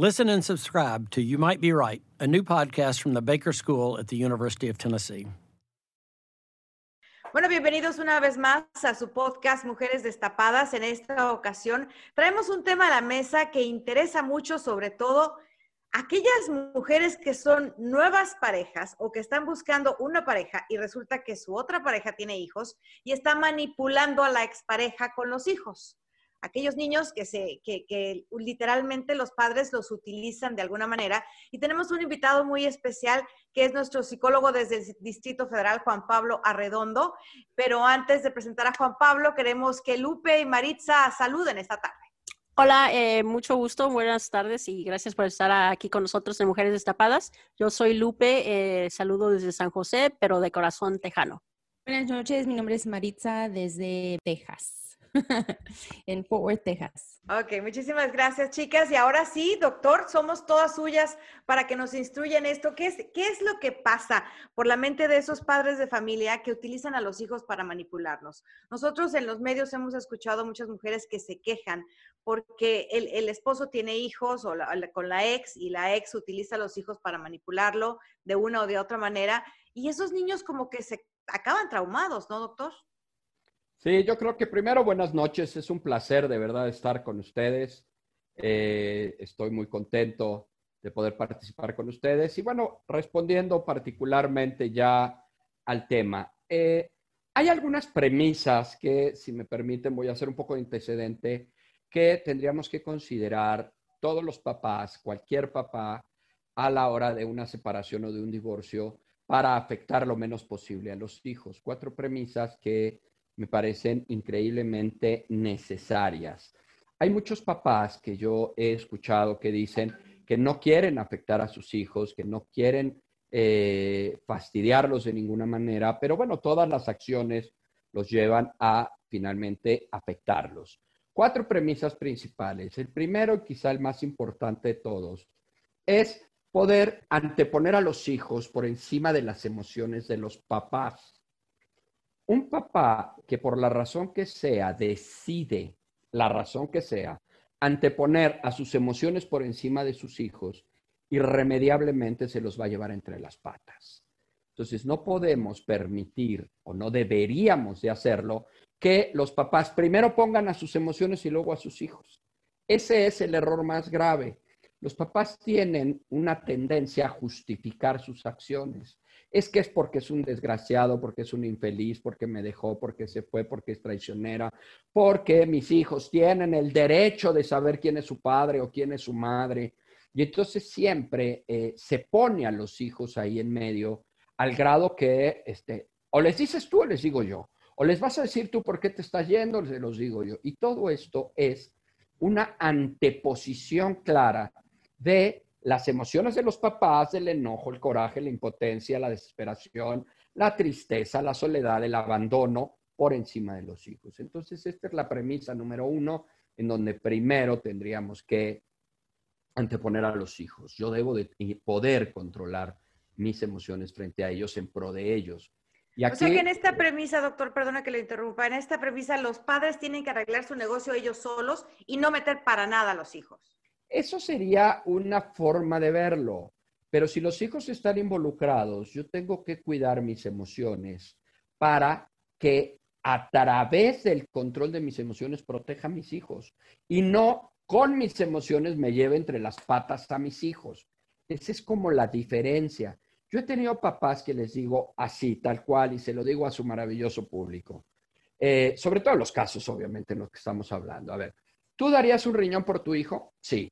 Listen and subscribe to You Might Be Right, a new podcast from the Baker School at the University of Tennessee. Bueno, bienvenidos una vez más a su podcast Mujeres Destapadas. En esta ocasión traemos un tema a la mesa que interesa mucho, sobre todo aquellas mujeres que son nuevas parejas o que están buscando una pareja y resulta que su otra pareja tiene hijos y está manipulando a la expareja con los hijos aquellos niños que, se, que, que, literalmente los padres los utilizan de alguna manera. Y tenemos un invitado muy especial que es nuestro psicólogo desde el Distrito Federal, Juan Pablo Arredondo. Pero antes de presentar a Juan Pablo, queremos que Lupe y Maritza saluden esta tarde. Hola, eh, mucho gusto, buenas tardes y gracias por estar aquí con nosotros en Mujeres Destapadas. Yo soy Lupe, eh, saludo desde San José, pero de corazón tejano. Buenas noches, mi nombre es Maritza desde Texas. en Fort Worth, Texas. Ok, muchísimas gracias, chicas. Y ahora sí, doctor, somos todas suyas para que nos instruyan esto. ¿Qué es, ¿Qué es lo que pasa por la mente de esos padres de familia que utilizan a los hijos para manipularnos? Nosotros en los medios hemos escuchado muchas mujeres que se quejan porque el, esposo tiene hijos o con la ex y la ex utiliza a los hijos para manipularlo de una o de otra manera. Y esos niños como que se acaban traumados, ¿no, doctor? Sí, yo creo que primero buenas noches. Es un placer de verdad estar con ustedes. Eh, estoy muy contento de poder participar con ustedes. Y bueno, respondiendo particularmente ya al tema, eh, hay algunas premisas que, si me permiten, voy a hacer un poco de antecedente, que tendríamos que considerar todos los papás, cualquier papá, a la hora de una separación o de un divorcio para afectar lo menos posible a los hijos. Cuatro premisas que me parecen increíblemente necesarias. Hay muchos papás que yo he escuchado que dicen que no quieren afectar a sus hijos, que no quieren eh, fastidiarlos de ninguna manera, pero bueno, todas las acciones los llevan a finalmente afectarlos. Cuatro premisas principales. El primero, quizá el más importante de todos, es poder anteponer a los hijos por encima de las emociones de los papás. Un papá que por la razón que sea decide, la razón que sea, anteponer a sus emociones por encima de sus hijos, irremediablemente se los va a llevar entre las patas. Entonces, no podemos permitir o no deberíamos de hacerlo que los papás primero pongan a sus emociones y luego a sus hijos. Ese es el error más grave. Los papás tienen una tendencia a justificar sus acciones es que es porque es un desgraciado, porque es un infeliz, porque me dejó, porque se fue, porque es traicionera, porque mis hijos tienen el derecho de saber quién es su padre o quién es su madre. Y entonces siempre eh, se pone a los hijos ahí en medio al grado que, este, o les dices tú o les digo yo, o les vas a decir tú por qué te estás yendo, se los digo yo. Y todo esto es una anteposición clara de las emociones de los papás, el enojo, el coraje, la impotencia, la desesperación, la tristeza, la soledad, el abandono por encima de los hijos. Entonces, esta es la premisa número uno en donde primero tendríamos que anteponer a los hijos. Yo debo de poder controlar mis emociones frente a ellos en pro de ellos. Y o sea que en esta premisa, doctor, perdona que le interrumpa, en esta premisa los padres tienen que arreglar su negocio ellos solos y no meter para nada a los hijos. Eso sería una forma de verlo. Pero si los hijos están involucrados, yo tengo que cuidar mis emociones para que a través del control de mis emociones proteja a mis hijos y no con mis emociones me lleve entre las patas a mis hijos. Esa es como la diferencia. Yo he tenido papás que les digo así, tal cual, y se lo digo a su maravilloso público. Eh, sobre todo los casos, obviamente, en los que estamos hablando. A ver, ¿tú darías un riñón por tu hijo? Sí.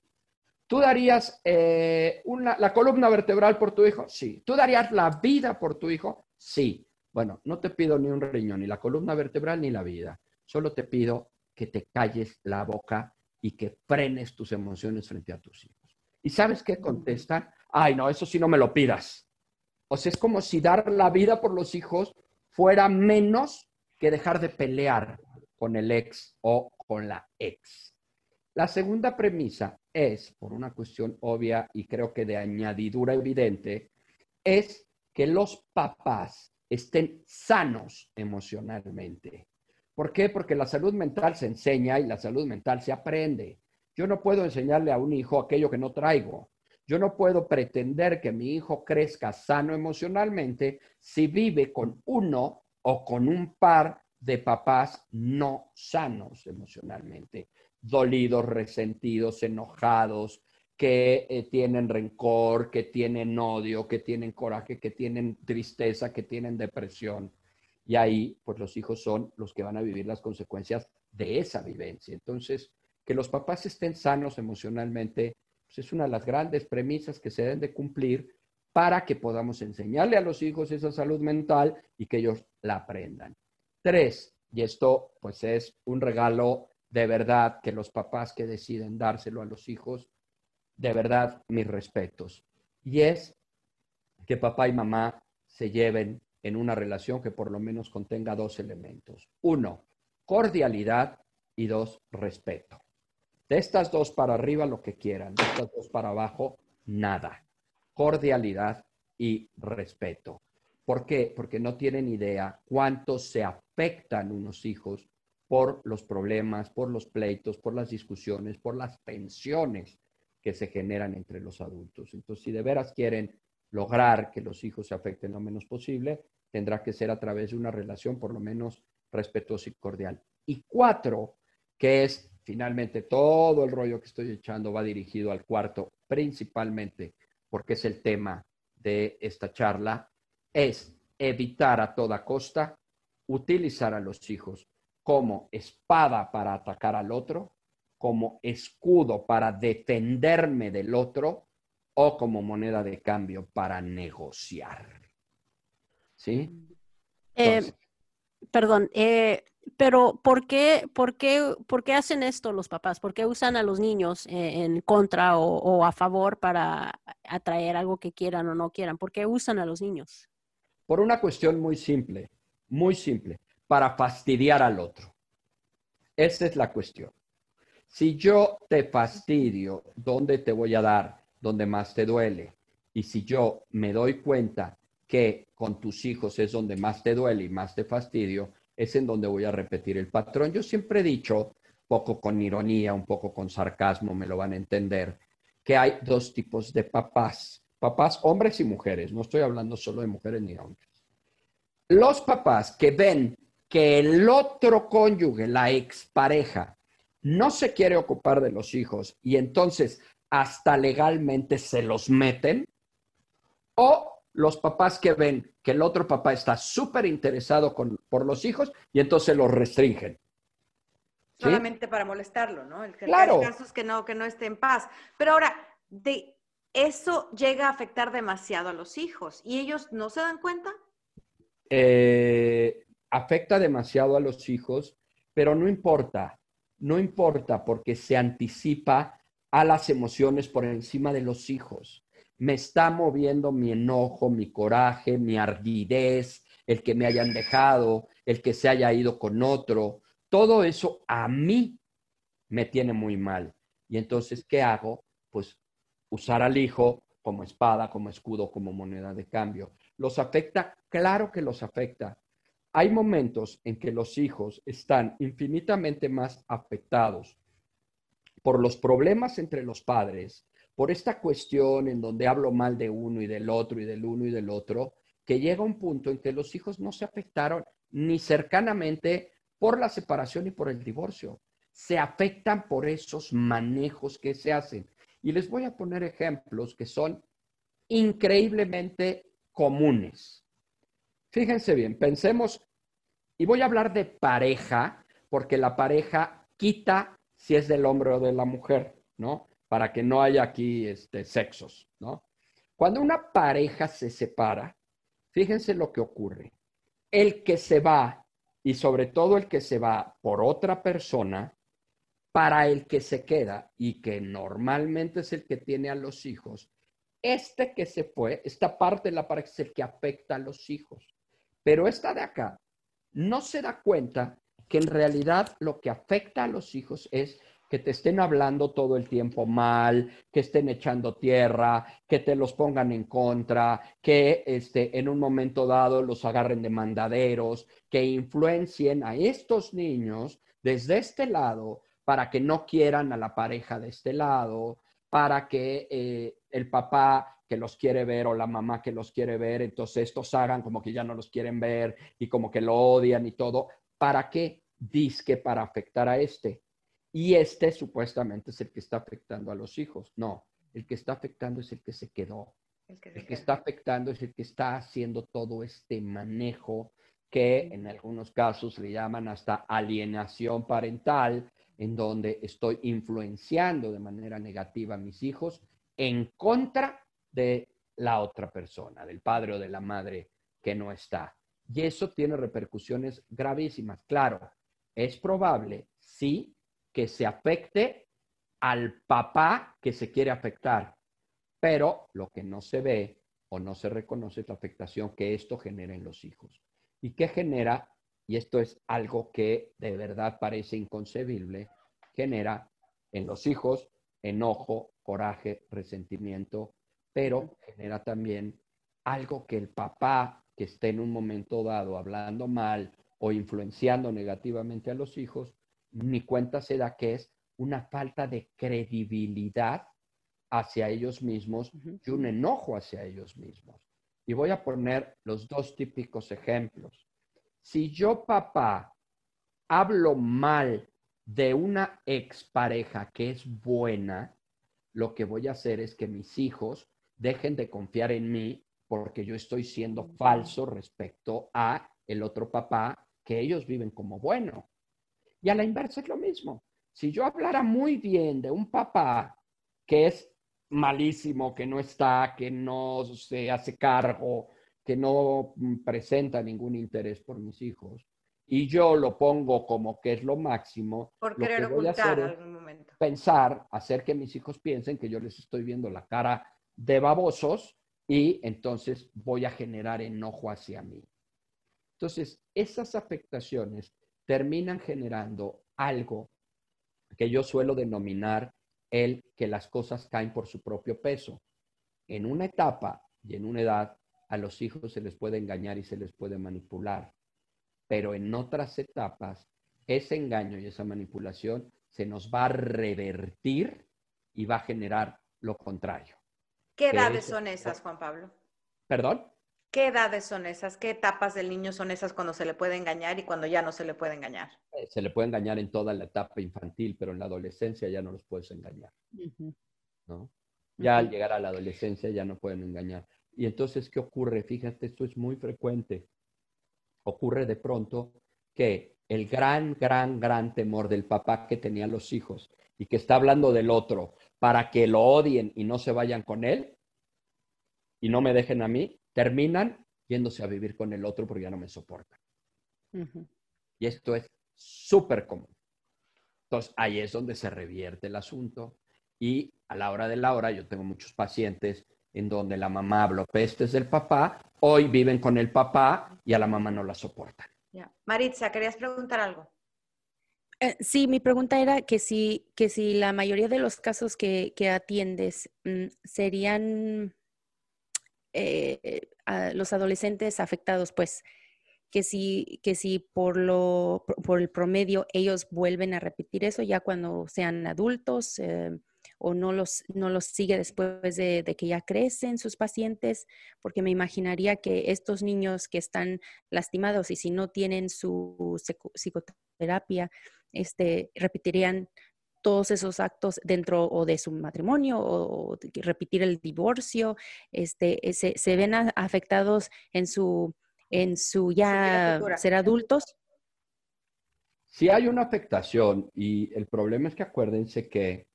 ¿Tú darías eh, la columna vertebral por tu hijo? Sí. ¿Tú darías la vida por tu hijo? Sí. Bueno, no te pido ni un riñón, ni la columna vertebral, ni la vida. Solo te pido que te calles la boca y que frenes tus emociones frente a tus hijos. ¿Y sabes qué contestan? Ay, no, eso sí no me lo pidas. O sea, es como si dar la vida por los hijos fuera menos que dejar de pelear con el ex o con la ex. La segunda premisa es, por una cuestión obvia y creo que de añadidura evidente, es que los papás estén sanos emocionalmente. ¿Por qué? Porque la salud mental se enseña y la salud mental se aprende. Yo no puedo enseñarle a un hijo aquello que no traigo. Yo no puedo pretender que mi hijo crezca sano emocionalmente si vive con uno o con un par de papás no sanos emocionalmente, dolidos, resentidos, enojados, que eh, tienen rencor, que tienen odio, que tienen coraje, que tienen tristeza, que tienen depresión. Y ahí, pues los hijos son los que van a vivir las consecuencias de esa vivencia. Entonces, que los papás estén sanos emocionalmente, pues es una de las grandes premisas que se deben de cumplir para que podamos enseñarle a los hijos esa salud mental y que ellos la aprendan. Tres, y esto pues es un regalo de verdad que los papás que deciden dárselo a los hijos, de verdad mis respetos. Y es que papá y mamá se lleven en una relación que por lo menos contenga dos elementos. Uno, cordialidad y dos, respeto. De estas dos para arriba lo que quieran, de estas dos para abajo, nada. Cordialidad y respeto. ¿Por qué? Porque no tienen idea cuánto se afectan unos hijos por los problemas, por los pleitos, por las discusiones, por las pensiones que se generan entre los adultos. Entonces, si de veras quieren lograr que los hijos se afecten lo menos posible, tendrá que ser a través de una relación por lo menos respetuosa y cordial. Y cuatro, que es finalmente todo el rollo que estoy echando va dirigido al cuarto, principalmente porque es el tema de esta charla, es evitar a toda costa utilizar a los hijos como espada para atacar al otro, como escudo para defenderme del otro o como moneda de cambio para negociar. ¿Sí? Eh, perdón, eh, pero ¿por qué, por, qué, ¿por qué hacen esto los papás? ¿Por qué usan a los niños eh, en contra o, a favor para atraer algo que quieran o no quieran? ¿Por qué usan a los niños? Por una cuestión muy simple, muy simple, para fastidiar al otro. Esa es la cuestión. Si yo te fastidio, ¿dónde te voy a dar? Donde más te duele. Y si yo me doy cuenta que con tus hijos es donde más te duele y más te fastidio, es en donde voy a repetir el patrón. Yo siempre he dicho, poco con ironía, un poco con sarcasmo, me lo van a entender, que hay dos tipos de papás. Papás, hombres y mujeres. No estoy hablando solo de mujeres ni hombres. Los papás que ven que el otro cónyuge, la expareja, no se quiere ocupar de los hijos y entonces hasta legalmente se los meten, o los papás que ven que el otro papá está súper interesado por los hijos y entonces los restringen. Solamente para molestarlo, ¿no? El, claro. El caso es que no, que no esté en paz. Pero ahora, de eso llega a afectar demasiado a los hijos y ellos no se dan cuenta. Eh, afecta demasiado a los hijos, pero no importa, no importa porque se anticipa a las emociones por encima de los hijos me está moviendo mi enojo, mi coraje, mi ardidez, el que me hayan dejado, el que se haya ido con otro. Todo eso a mí me tiene muy mal. Y entonces, ¿qué hago? Pues usar al hijo como espada, como escudo, como moneda de cambio. ¿Los afecta? Claro que los afecta. Hay momentos en que los hijos están infinitamente más afectados por los problemas entre los padres por esta cuestión en donde hablo mal de uno y del otro y del uno y del otro, que llega un punto en que los hijos no se afectaron ni cercanamente por la separación y por el divorcio. Se afectan por esos manejos que se hacen. Y les voy a poner ejemplos que son increíblemente comunes. Fíjense bien, pensemos, y voy a hablar de pareja, porque la pareja quita si es del hombre o de la mujer, ¿no? Para que no haya aquí este, sexos, ¿no? Cuando una pareja se separa, fíjense lo que ocurre. El que se va, y sobre todo el que se va por otra persona, para el que se queda y que normalmente es el que tiene a los hijos, este que se fue, esta parte de la pareja es el que afecta a los hijos. Pero esta de acá no se da cuenta que en realidad lo que afecta a los hijos es que te estén hablando todo el tiempo mal, que estén echando tierra, que te los pongan en contra, que este, en un momento dado los agarren de mandaderos, que influencien a estos niños desde este lado para que no quieran a la pareja de este lado, para que eh, el papá que los quiere ver o la mamá que los quiere ver, entonces estos hagan como que ya no los quieren ver y como que lo odian y todo. ¿Para qué? Disque para afectar a este. Y este supuestamente es el que está afectando a los hijos. No, el que está afectando es el que se quedó. El que, el que está afectando es el que está haciendo todo este manejo que en algunos casos le llaman hasta alienación parental, en donde estoy influenciando de manera negativa a mis hijos en contra de la otra persona, del padre o de la madre que no está. Y eso tiene repercusiones gravísimas. Claro, es probable, sí, que se afecte al papá que se quiere afectar, pero lo que no se ve o no se reconoce es la afectación que esto genera en los hijos. ¿Y qué genera? Y esto es algo que de verdad parece inconcebible, genera en los hijos enojo, coraje, resentimiento, pero genera también algo que el papá que esté en un momento dado hablando mal o influenciando negativamente a los hijos, ni cuenta se da que es una falta de credibilidad hacia ellos mismos y un enojo hacia ellos mismos. Y voy a poner los dos típicos ejemplos si yo, papá, hablo mal de una expareja que es buena, lo que voy a hacer es que mis hijos dejen de confiar en mí porque yo estoy siendo falso respecto a el otro papá que ellos viven como bueno. Y a la inversa es lo mismo. Si yo hablara muy bien de un papá que es malísimo, que no está, que no se hace cargo, que no mm, presenta ningún interés por mis hijos y yo lo pongo como que es lo máximo, por querer lo que voy a hacer algún momento. pensar, hacer que mis hijos piensen que yo les estoy viendo la cara de babosos y entonces voy a generar enojo hacia mí. Entonces, esas afectaciones terminan generando algo que yo suelo denominar el que las cosas caen por su propio peso. En una etapa y en una edad a los hijos se les puede engañar y se les puede manipular, pero en otras etapas ese engaño y esa manipulación se nos va a revertir y va a generar lo contrario. ¿Qué edades son esas, Juan Pablo? ¿Perdón? ¿Qué edades son esas? ¿Qué etapas del niño son esas cuando se le puede engañar y cuando ya no se le puede engañar? Eh, se le puede engañar en toda la etapa infantil, pero en la adolescencia ya no los puedes engañar. ¿no? Ya al llegar a la adolescencia ya no pueden engañar. Y entonces, ¿qué ocurre? Fíjate, esto es muy frecuente. Ocurre de pronto que el gran, gran, gran temor del papá que tenía los hijos y que está hablando del otro para que lo odien y no se vayan con él y no me dejen a mí, terminan yéndose a vivir con el otro porque ya no me soportan. Y esto es súper común. Entonces, ahí es donde se revierte el asunto. Y a la hora de la hora, yo tengo muchos pacientes en donde la mamá habló pestes del papá, hoy viven con el papá y a la mamá no la soportan. Maritza, ¿querías preguntar algo? Eh, sí, mi pregunta era que si, que si la mayoría de los casos que, atiendes mm, serían eh, los adolescentes afectados, pues que si, que si por, lo, por el promedio ellos vuelven a repetir eso ya cuando sean adultos. Eh, o no los, no los sigue después de, que ya crecen sus pacientes, porque me imaginaría que estos niños que están lastimados y si no tienen su psicoterapia, este, repetirían todos esos actos dentro o de su matrimonio o, repetir el divorcio, este, eh, se, se ven afectados en su, en su ya ser adultos. Si hay una afectación y el problema es que acuérdense que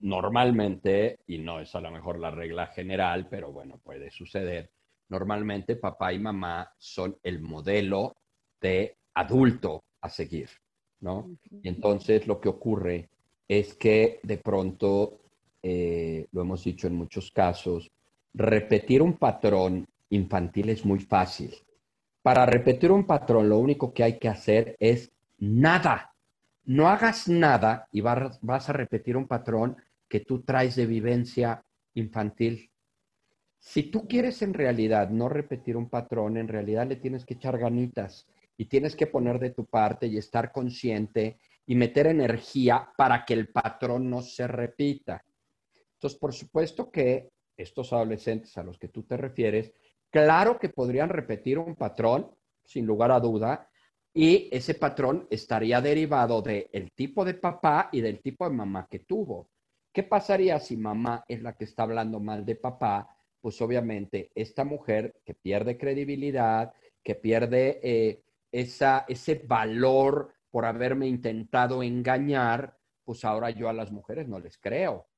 normalmente, y no es a lo mejor la regla general, pero bueno, puede suceder, normalmente papá y mamá son el modelo de adulto a seguir, ¿no? Y entonces lo que ocurre es que de pronto, eh, lo hemos dicho en muchos casos, repetir un patrón infantil es muy fácil. Para repetir un patrón, lo único que hay que hacer es nada. No hagas nada y vas a repetir un patrón que tú traes de vivencia infantil. Si tú quieres en realidad no repetir un patrón, en realidad le tienes que echar ganitas y tienes que poner de tu parte y estar consciente y meter energía para que el patrón no se repita. Entonces, por supuesto que estos adolescentes a los que tú te refieres, claro que podrían repetir un patrón, sin lugar a duda, y ese patrón estaría derivado del tipo de papá y del tipo de mamá que tuvo. ¿Qué pasaría si mamá es la que está hablando mal de papá? Pues obviamente esta mujer que pierde credibilidad, que pierde eh, ese valor por haberme intentado engañar, pues ahora yo a las mujeres no les creo,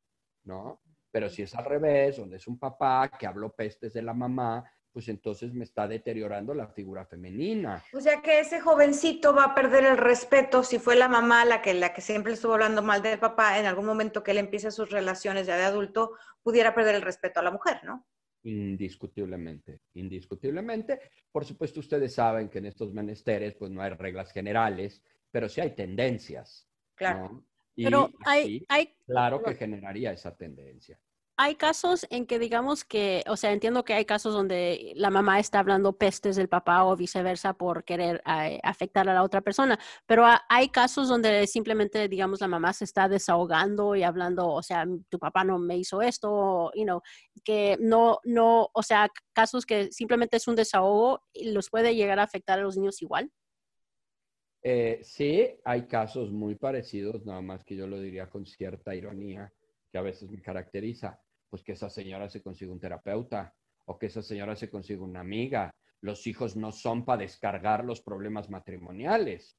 ¿no? Pero si es al revés, donde es un papá que habló pestes de la mamá, pues entonces me está deteriorando la figura femenina. O sea que ese jovencito va a perder el respeto si fue la mamá la que, la que siempre estuvo hablando mal del papá, en algún momento que él empiece sus relaciones ya de adulto, pudiera perder el respeto a la mujer, ¿no? Indiscutiblemente, indiscutiblemente. Por supuesto, ustedes saben que en estos menesteres pues no hay reglas generales, pero sí hay tendencias. Claro. pero hay, hay... Claro que generaría esa tendencia. Hay casos en que digamos que, o sea, entiendo que hay casos donde la mamá está hablando pestes del papá o viceversa por querer eh, afectar a la otra persona, pero hay casos donde simplemente, digamos, la mamá se está desahogando y hablando, o sea, tu papá no me hizo esto, you know, que no, no, o sea, casos que simplemente es un desahogo y los puede llegar a afectar a los niños igual. Eh, sí, hay casos muy parecidos, nada más que yo lo diría con cierta ironía que a veces me caracteriza, pues que esa señora se consiga un terapeuta o que esa señora se consiga una amiga. Los hijos no son para descargar los problemas matrimoniales,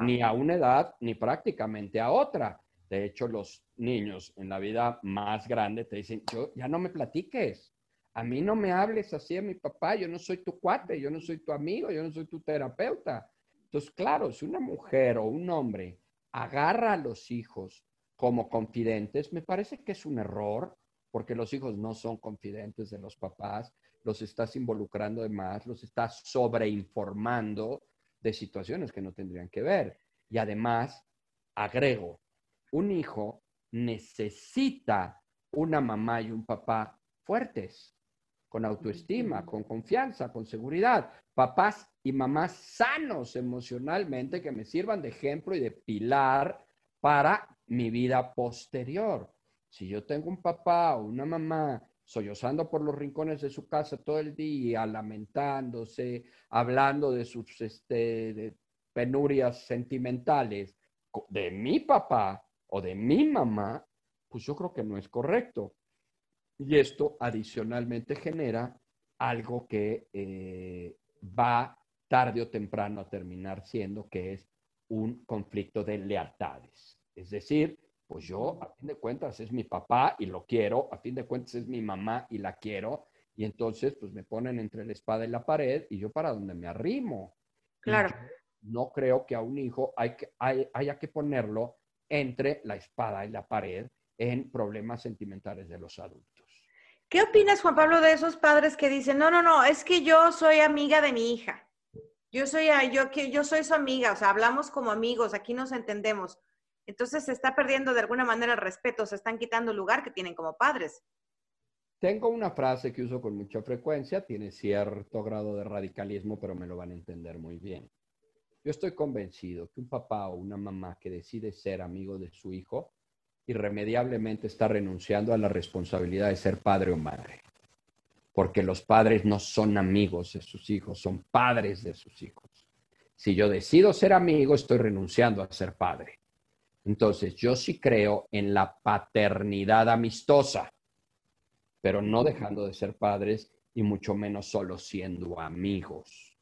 ni a una edad, ni prácticamente a otra. De hecho, los niños en la vida más grande te dicen, yo ya no me platiques, a mí no me hables así a mi papá, yo no soy tu cuate, yo no soy tu amigo, yo no soy tu terapeuta. Entonces, claro, si una mujer o un hombre agarra a los hijos como confidentes, me parece que es un error, porque los hijos no son confidentes de los papás, los estás involucrando de más, los estás sobreinformando de situaciones que no tendrían que ver. Y además, agrego, un hijo necesita una mamá y un papá fuertes con autoestima, con confianza, con seguridad. Papás y mamás sanos emocionalmente que me sirvan de ejemplo y de pilar para mi vida posterior. Si yo tengo un papá o una mamá sollozando por los rincones de su casa todo el día, lamentándose, hablando de sus este, penurias sentimentales de mi papá o de mi mamá, pues yo creo que no es correcto. Y esto adicionalmente genera algo que eh, va tarde o temprano a terminar siendo, que es un conflicto de lealtades. Es decir, pues yo, a fin de cuentas, es mi papá y lo quiero, a fin de cuentas es mi mamá y la quiero, y entonces, pues me ponen entre la espada y la pared y yo para donde me arrimo. Claro. No creo que a un hijo hay que, haya que ponerlo entre la espada y la pared en problemas sentimentales de los adultos. ¿Qué opinas, Juan Pablo, de esos padres que dicen, no, no, no, es que yo soy amiga de mi hija? Yo soy, yo, yo soy su amiga, o sea, hablamos como amigos, aquí nos entendemos. Entonces se está perdiendo de alguna manera el respeto, se están quitando el lugar que tienen como padres. Tengo una frase que uso con mucha frecuencia, tiene cierto grado de radicalismo, pero me lo van a entender muy bien. Yo estoy convencido que un papá o una mamá que decide ser amigo de su hijo irremediablemente está renunciando a la responsabilidad de ser padre o madre. Porque los padres no son amigos de sus hijos, son padres de sus hijos. Si yo decido ser amigo, estoy renunciando a ser padre. Entonces, yo sí creo en la paternidad amistosa, pero no dejando de ser padres y mucho menos solo siendo amigos,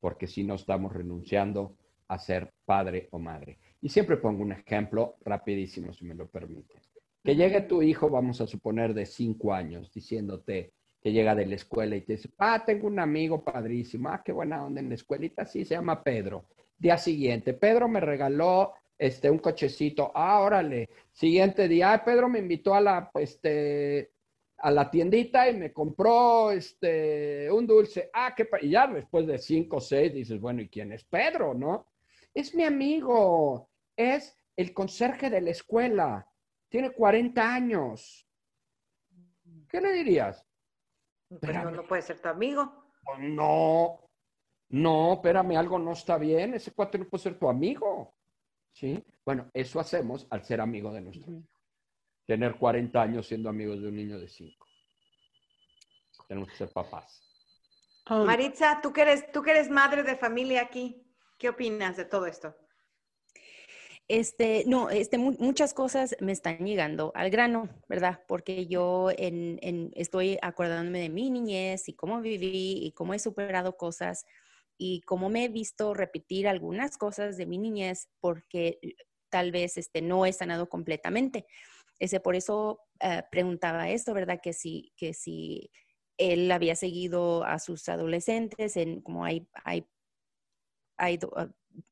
porque si no estamos renunciando a ser padre o madre. Y siempre pongo un ejemplo rapidísimo, si me lo permite. Que llegue tu hijo, vamos a suponer, de cinco años, diciéndote que llega de la escuela y te dice, ah, tengo un amigo padrísimo, ah, qué buena onda en la escuelita, sí, se llama Pedro. Día siguiente, Pedro me regaló este, un cochecito, ah, órale. Siguiente día, Pedro me invitó a la, este, a la tiendita y me compró este, un dulce. Ah, qué y ya después de cinco o seis dices, bueno, ¿y quién es Pedro, no? Es mi amigo, es el conserje de la escuela, tiene 40 años. ¿Qué le dirías? Pero no puede ser tu amigo. Pues no, no, espérame, algo no está bien, ese cuate no puede ser tu amigo. ¿Sí? Bueno, eso hacemos al ser amigo de nuestro hijo tener 40 años siendo amigos de un niño de 5. Tenemos que ser papás. Um, Maritza, ¿tú que, eres, tú que eres madre de familia aquí, ¿qué opinas de todo esto? Este, no, este, muchas cosas me están llegando al grano, ¿verdad? Porque yo en, en, estoy acordándome de mi niñez y cómo viví y cómo he superado cosas y cómo me he visto repetir algunas cosas de mi niñez porque tal vez este, no he sanado completamente. Ese, por eso eh, preguntaba esto, ¿verdad? Que si, que si él había seguido a sus adolescentes, en, como hay, hay, hay ah,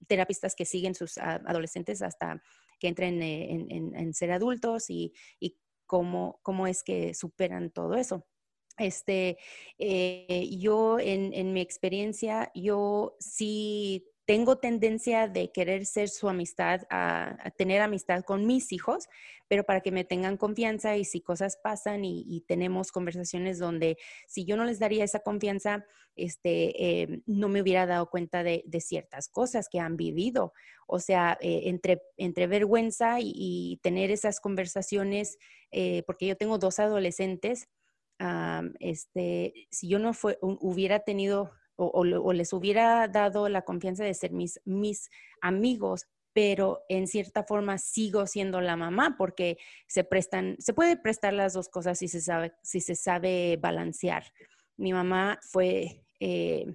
terapistas que siguen sus adolescentes hasta que entren eh, en, ser adultos y, y cómo, cómo es que superan todo eso. Este, eh, yo en, en, mi experiencia, yo sí tengo tendencia de querer ser su amistad, a, tener amistad con mis hijos, pero para que me tengan confianza y si cosas pasan y, tenemos conversaciones donde si yo no les daría esa confianza, este, eh, no me hubiera dado cuenta de, ciertas cosas que han vivido. O sea, eh, entre, entre vergüenza y, tener esas conversaciones, eh, porque yo tengo dos adolescentes, este, si yo no fue, hubiera tenido o, les hubiera dado la confianza de ser mis, mis amigos, pero en cierta forma sigo siendo la mamá porque se prestan, se puede prestar las dos cosas si se sabe, si se sabe balancear. Mi mamá fue eh,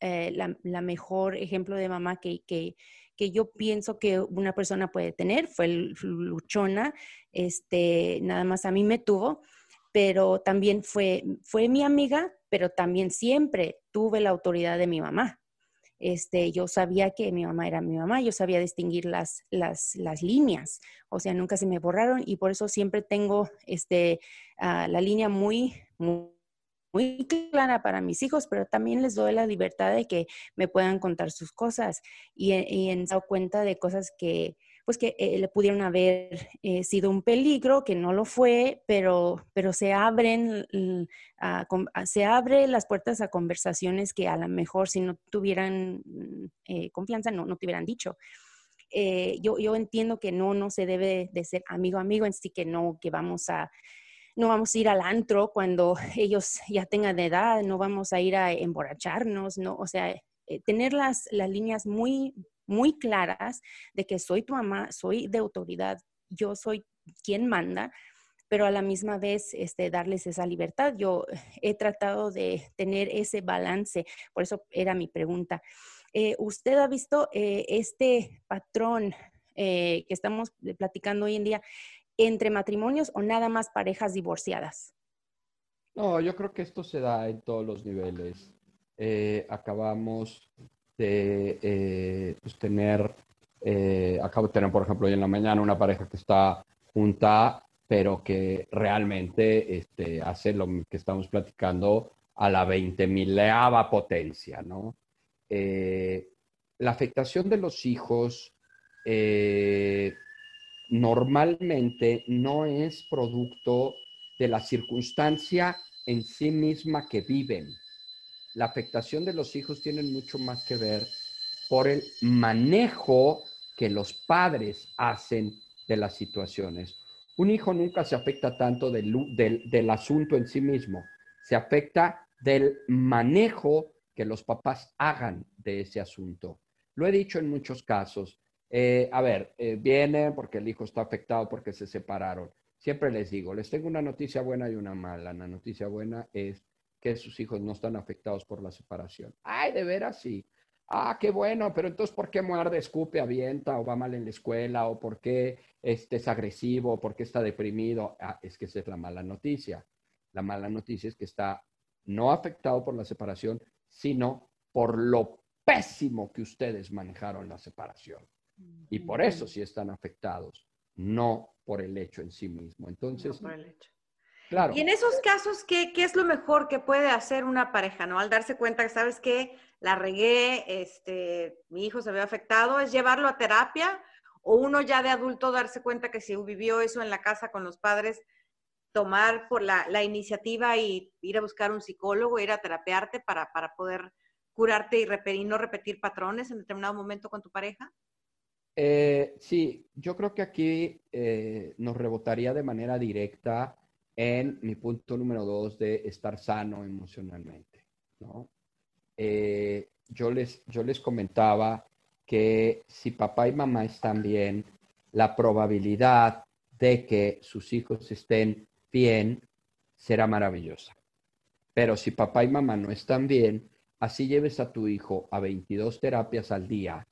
eh, la, mejor ejemplo de mamá que, que, que, yo pienso que una persona puede tener, fue luchona, este, nada más a mí me tuvo, pero también fue, fue mi amiga, pero también siempre tuve la autoridad de mi mamá. Este, yo sabía que mi mamá era mi mamá, yo sabía distinguir las, las, las líneas, o sea, nunca se me borraron y por eso siempre tengo este, ah, la línea muy, muy, muy clara para mis hijos, pero también les doy la libertad de que me puedan contar sus cosas y, y dado cuenta de cosas que, pues que eh, le pudieron haber eh, sido un peligro, que no lo fue, pero, pero se abren, se abre las puertas a conversaciones que a lo mejor si no tuvieran mm, eh, confianza no, no te hubieran dicho. yo, yo entiendo que no, no se debe de ser amigo amigo, en sí que no, que vamos a, no vamos a ir al antro cuando ellos ya tengan de edad, no vamos a ir a emborracharnos, no, o sea, tener las, las líneas muy, muy claras de que soy tu mamá, soy de autoridad, yo soy quien manda, pero a la misma vez este, darles esa libertad. Yo he tratado de tener ese balance, por eso era mi pregunta. Eh, ¿Usted ha visto eh, este patrón eh, que estamos platicando hoy en día entre matrimonios o nada más parejas divorciadas? No, yo creo que esto se da en todos los niveles. acabamos de eh, pues tener, eh, acabo de tener, por ejemplo, hoy en la mañana una pareja que está junta, pero que realmente este, hace lo que estamos platicando a la 20 mileava potencia, ¿no? Eh, la afectación de los hijos normalmente no es producto de la circunstancia en sí misma que viven, la afectación de los hijos tiene mucho más que ver por el manejo que los padres hacen de las situaciones. Un hijo nunca se afecta tanto del, del, asunto en sí mismo, se afecta del manejo que los papás hagan de ese asunto. Lo he dicho en muchos casos, Eh, a ver, eh, viene porque el hijo está afectado porque se separaron. Siempre les digo, les tengo una noticia buena y una mala. La noticia buena es que sus hijos no están afectados por la separación. Ay, de veras sí. Ah, qué bueno, pero entonces, ¿por qué muerde, escupe, avienta o va mal en la escuela o por qué este es agresivo o por qué está deprimido? Ah, es que esa es la mala noticia. La mala noticia es que está no afectado por la separación, sino por lo pésimo que ustedes manejaron la separación. Y por eso sí están afectados, no por el hecho en sí mismo. Entonces, por el hecho. Claro. Y en esos casos, ¿qué, ¿qué, es lo mejor que puede hacer una pareja, no? Al darse cuenta que, ¿sabes qué? La regué, este, mi hijo se ve afectado, ¿es llevarlo a terapia? ¿O uno ya de adulto darse cuenta que si vivió eso en la casa con los padres, tomar por la, la iniciativa y ir a buscar un psicólogo, ir a terapearte para, para poder curarte y, repetir, no repetir patrones en determinado momento con tu pareja? Eh, sí, yo creo que aquí eh, nos rebotaría de manera directa en mi punto número dos de estar sano emocionalmente, ¿no? Eh, yo, les, yo les comentaba que si papá y mamá están bien, la probabilidad de que sus hijos estén bien será maravillosa. Pero si papá y mamá no están bien, así lleves a tu hijo a 22 terapias al día,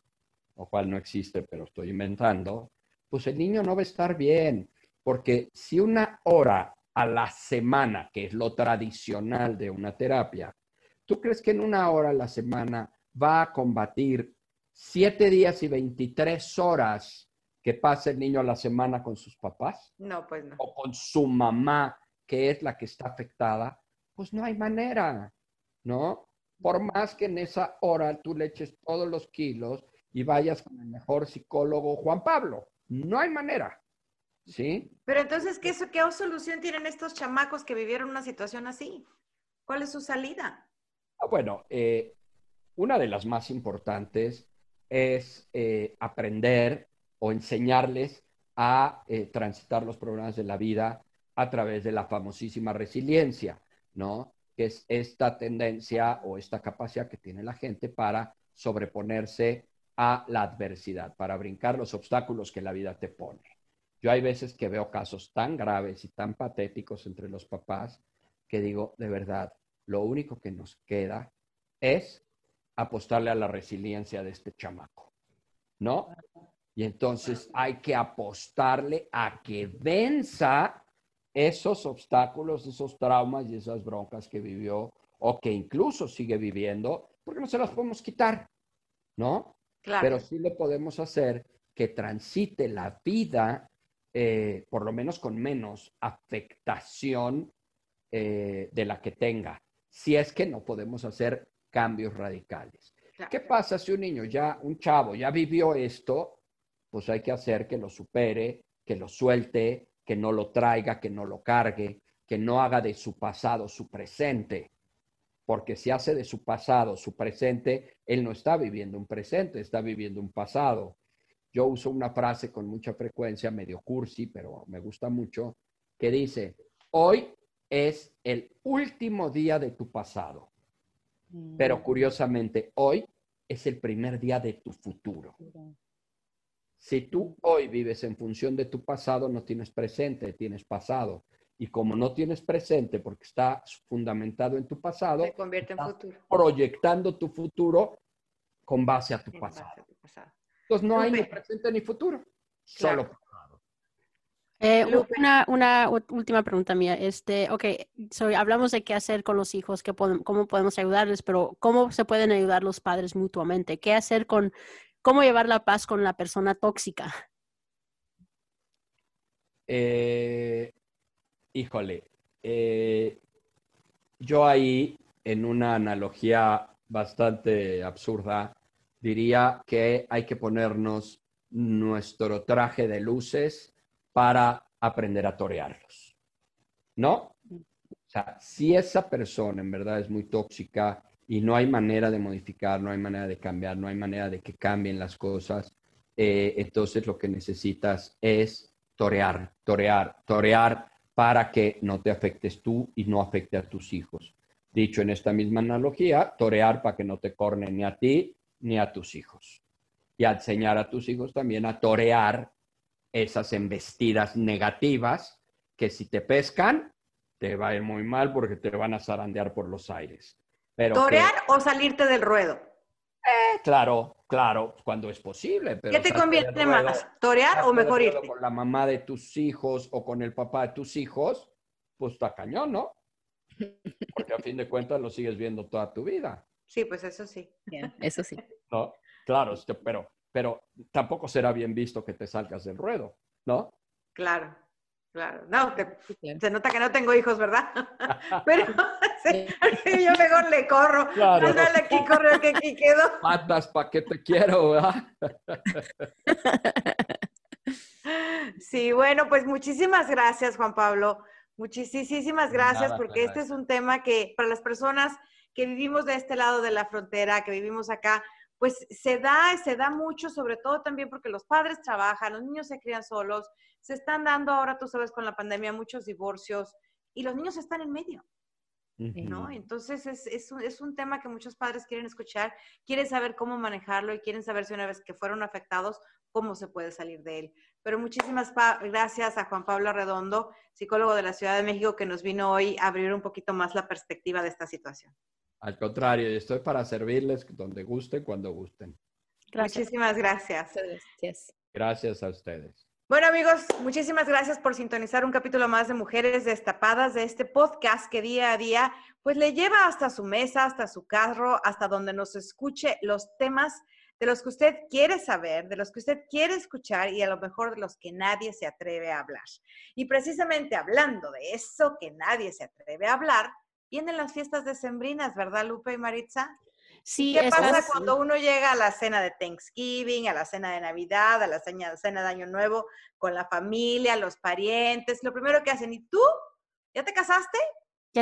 lo cual no existe, pero estoy inventando, pues el niño no va a estar bien, porque si una hora a la semana, que es lo tradicional de una terapia, ¿tú crees que en una hora a la semana va a combatir siete días y 23 horas que pasa el niño a la semana con sus papás? No, pues no. O con su mamá, que es la que está afectada. Pues no hay manera, ¿no? Por más que en esa hora tú le eches todos los kilos y vayas con el mejor psicólogo Juan Pablo. No hay manera. ¿Sí? Pero entonces, ¿qué, ¿qué solución tienen estos chamacos que vivieron una situación así? ¿Cuál es su salida? Ah, bueno, eh, una de las más importantes es eh, aprender o enseñarles a eh, transitar los problemas de la vida a través de la famosísima resiliencia, ¿no? Que es esta tendencia o esta capacidad que tiene la gente para sobreponerse a la adversidad, para brincar los obstáculos que la vida te pone. Yo hay veces que veo casos tan graves y tan patéticos entre los papás que digo, de verdad, lo único que nos queda es apostarle a la resiliencia de este chamaco, ¿no? Y entonces hay que apostarle a que venza esos obstáculos, esos traumas y esas broncas que vivió o que incluso sigue viviendo, porque no se las podemos quitar, ¿no? Claro. Pero sí lo podemos hacer que transite la vida eh, por lo menos con menos afectación eh, de la que tenga, si es que no podemos hacer cambios radicales. ¿Qué pasa si un niño ya, un chavo, ya vivió esto? Pues hay que hacer que lo supere, que lo suelte, que no lo traiga, que no lo cargue, que no haga de su pasado su presente. Porque si hace de su pasado su presente, él no está viviendo un presente, está viviendo un pasado. Yo uso una frase con mucha frecuencia, medio cursi, pero me gusta mucho, que dice, hoy es el último día de tu pasado, pero mm. curiosamente hoy es el primer día de tu futuro. Si tú hoy vives en función de tu pasado, no tienes presente, tienes pasado. Y como no tienes presente porque está fundamentado en tu pasado, se convierte en futuro. proyectando tu futuro con base a tu pasado. Entonces no hay ni presente ni futuro, solo pasado. Eh, una, una, última pregunta mía. Este, ok, hablamos de qué hacer con los hijos, qué cómo podemos ayudarles, pero ¿cómo se pueden ayudar los padres mutuamente? ¿Qué hacer con, cómo llevar la paz con la persona tóxica? Eh, híjole, eh, yo ahí, en una analogía bastante absurda, diría que hay que ponernos nuestro traje de luces para aprender a torearlos. ¿No? O sea, si esa persona en verdad es muy tóxica y no hay manera de modificar, no hay manera de cambiar, no hay manera de que cambien las cosas, eh, entonces lo que necesitas es torear, torear, torear para que no te afectes tú y no afecte a tus hijos. Dicho en esta misma analogía, torear para que no te cornen ni a ti ni a tus hijos. y enseñar a tus hijos también a torear esas embestidas negativas que si te pescan, te va a ir muy mal porque te van a zarandear por los aires. Pero ¿Torear o salirte del ruedo? Eh, claro, claro, cuando es posible. Pero ¿Qué te conviene más? ¿Torear o mejor irte? Con la mamá de tus hijos o con el papá de tus hijos, pues está cañón, ¿no? Porque a fin de cuentas lo sigues viendo toda tu vida. Sí, pues eso sí. eso sí. ¿No? Claro, este, pero, pero tampoco será bien visto que te salgas del ruedo, ¿no? Claro, claro. No, se nota que no tengo hijos, ¿verdad? pero yo mejor le corro. Claro. Aquí, corre, que aquí quedo. Patas, ¿para qué te quiero, verdad? sí, bueno, pues muchísimas gracias, Juan Pablo. Muchísimas gracias, porque este es un tema que para las personas que vivimos de este lado de la frontera, que vivimos acá, pues se da, se da mucho, sobre todo también porque los padres trabajan, los niños se crían solos, se están dando ahora, tú sabes, con la pandemia muchos divorcios y los niños están en medio. ¿no? Entonces es, es, un, es, un, tema que muchos padres quieren escuchar, quieren saber cómo manejarlo y quieren saber si una vez que fueron afectados, cómo se puede salir de él. Pero muchísimas gracias a Juan Pablo Redondo, psicólogo de la Ciudad de México, que nos vino hoy a abrir un poquito más la perspectiva de esta situación. Al contrario, estoy para servirles donde gusten, cuando gusten. Muchísimas gracias. Gracias. Gracias a ustedes. Bueno amigos, muchísimas gracias por sintonizar un capítulo más de Mujeres Destapadas de este podcast que día a día pues le lleva hasta su mesa, hasta su carro, hasta donde nos escuche los temas de los que usted quiere saber, de los que usted quiere escuchar y a lo mejor de los que nadie se atreve a hablar. Y precisamente hablando de eso que nadie se atreve a hablar, vienen las fiestas decembrinas, ¿verdad Lupe y Maritza? Sí, ¿Qué pasa cuando uno llega a la cena de Thanksgiving, a la cena de Navidad, a la cena, cena de Año Nuevo, con la familia, los parientes? Lo primero que hacen, ¿y tú? ¿Ya te casaste?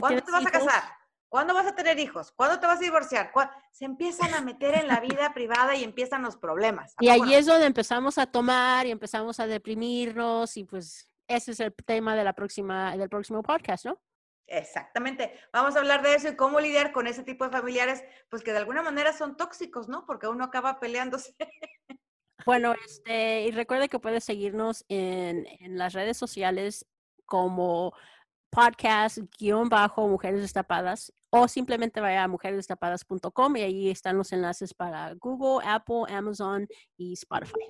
¿Cuándo te vas a casar? ¿Cuándo vas a tener hijos? ¿Cuándo te vas a divorciar? Se empiezan a meter en la vida privada y empiezan los problemas. Y ahí es donde empezamos a tomar y empezamos a deprimirnos y pues ese es el tema de la próxima, del próximo podcast, ¿no? Exactamente. Vamos a hablar de eso y cómo lidiar con ese tipo de familiares, pues que de alguna manera son tóxicos, ¿no? Porque uno acaba peleándose. Bueno, este, y recuerde que puede seguirnos en, en las redes sociales como podcast guion bajo Mujeres Destapadas o simplemente vaya a mujeresdestapadas.com y ahí están los enlaces para Google, Apple, Amazon y Spotify.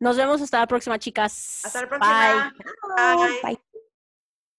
Nos vemos hasta la próxima, chicas. Hasta la próxima. Bye. Bye.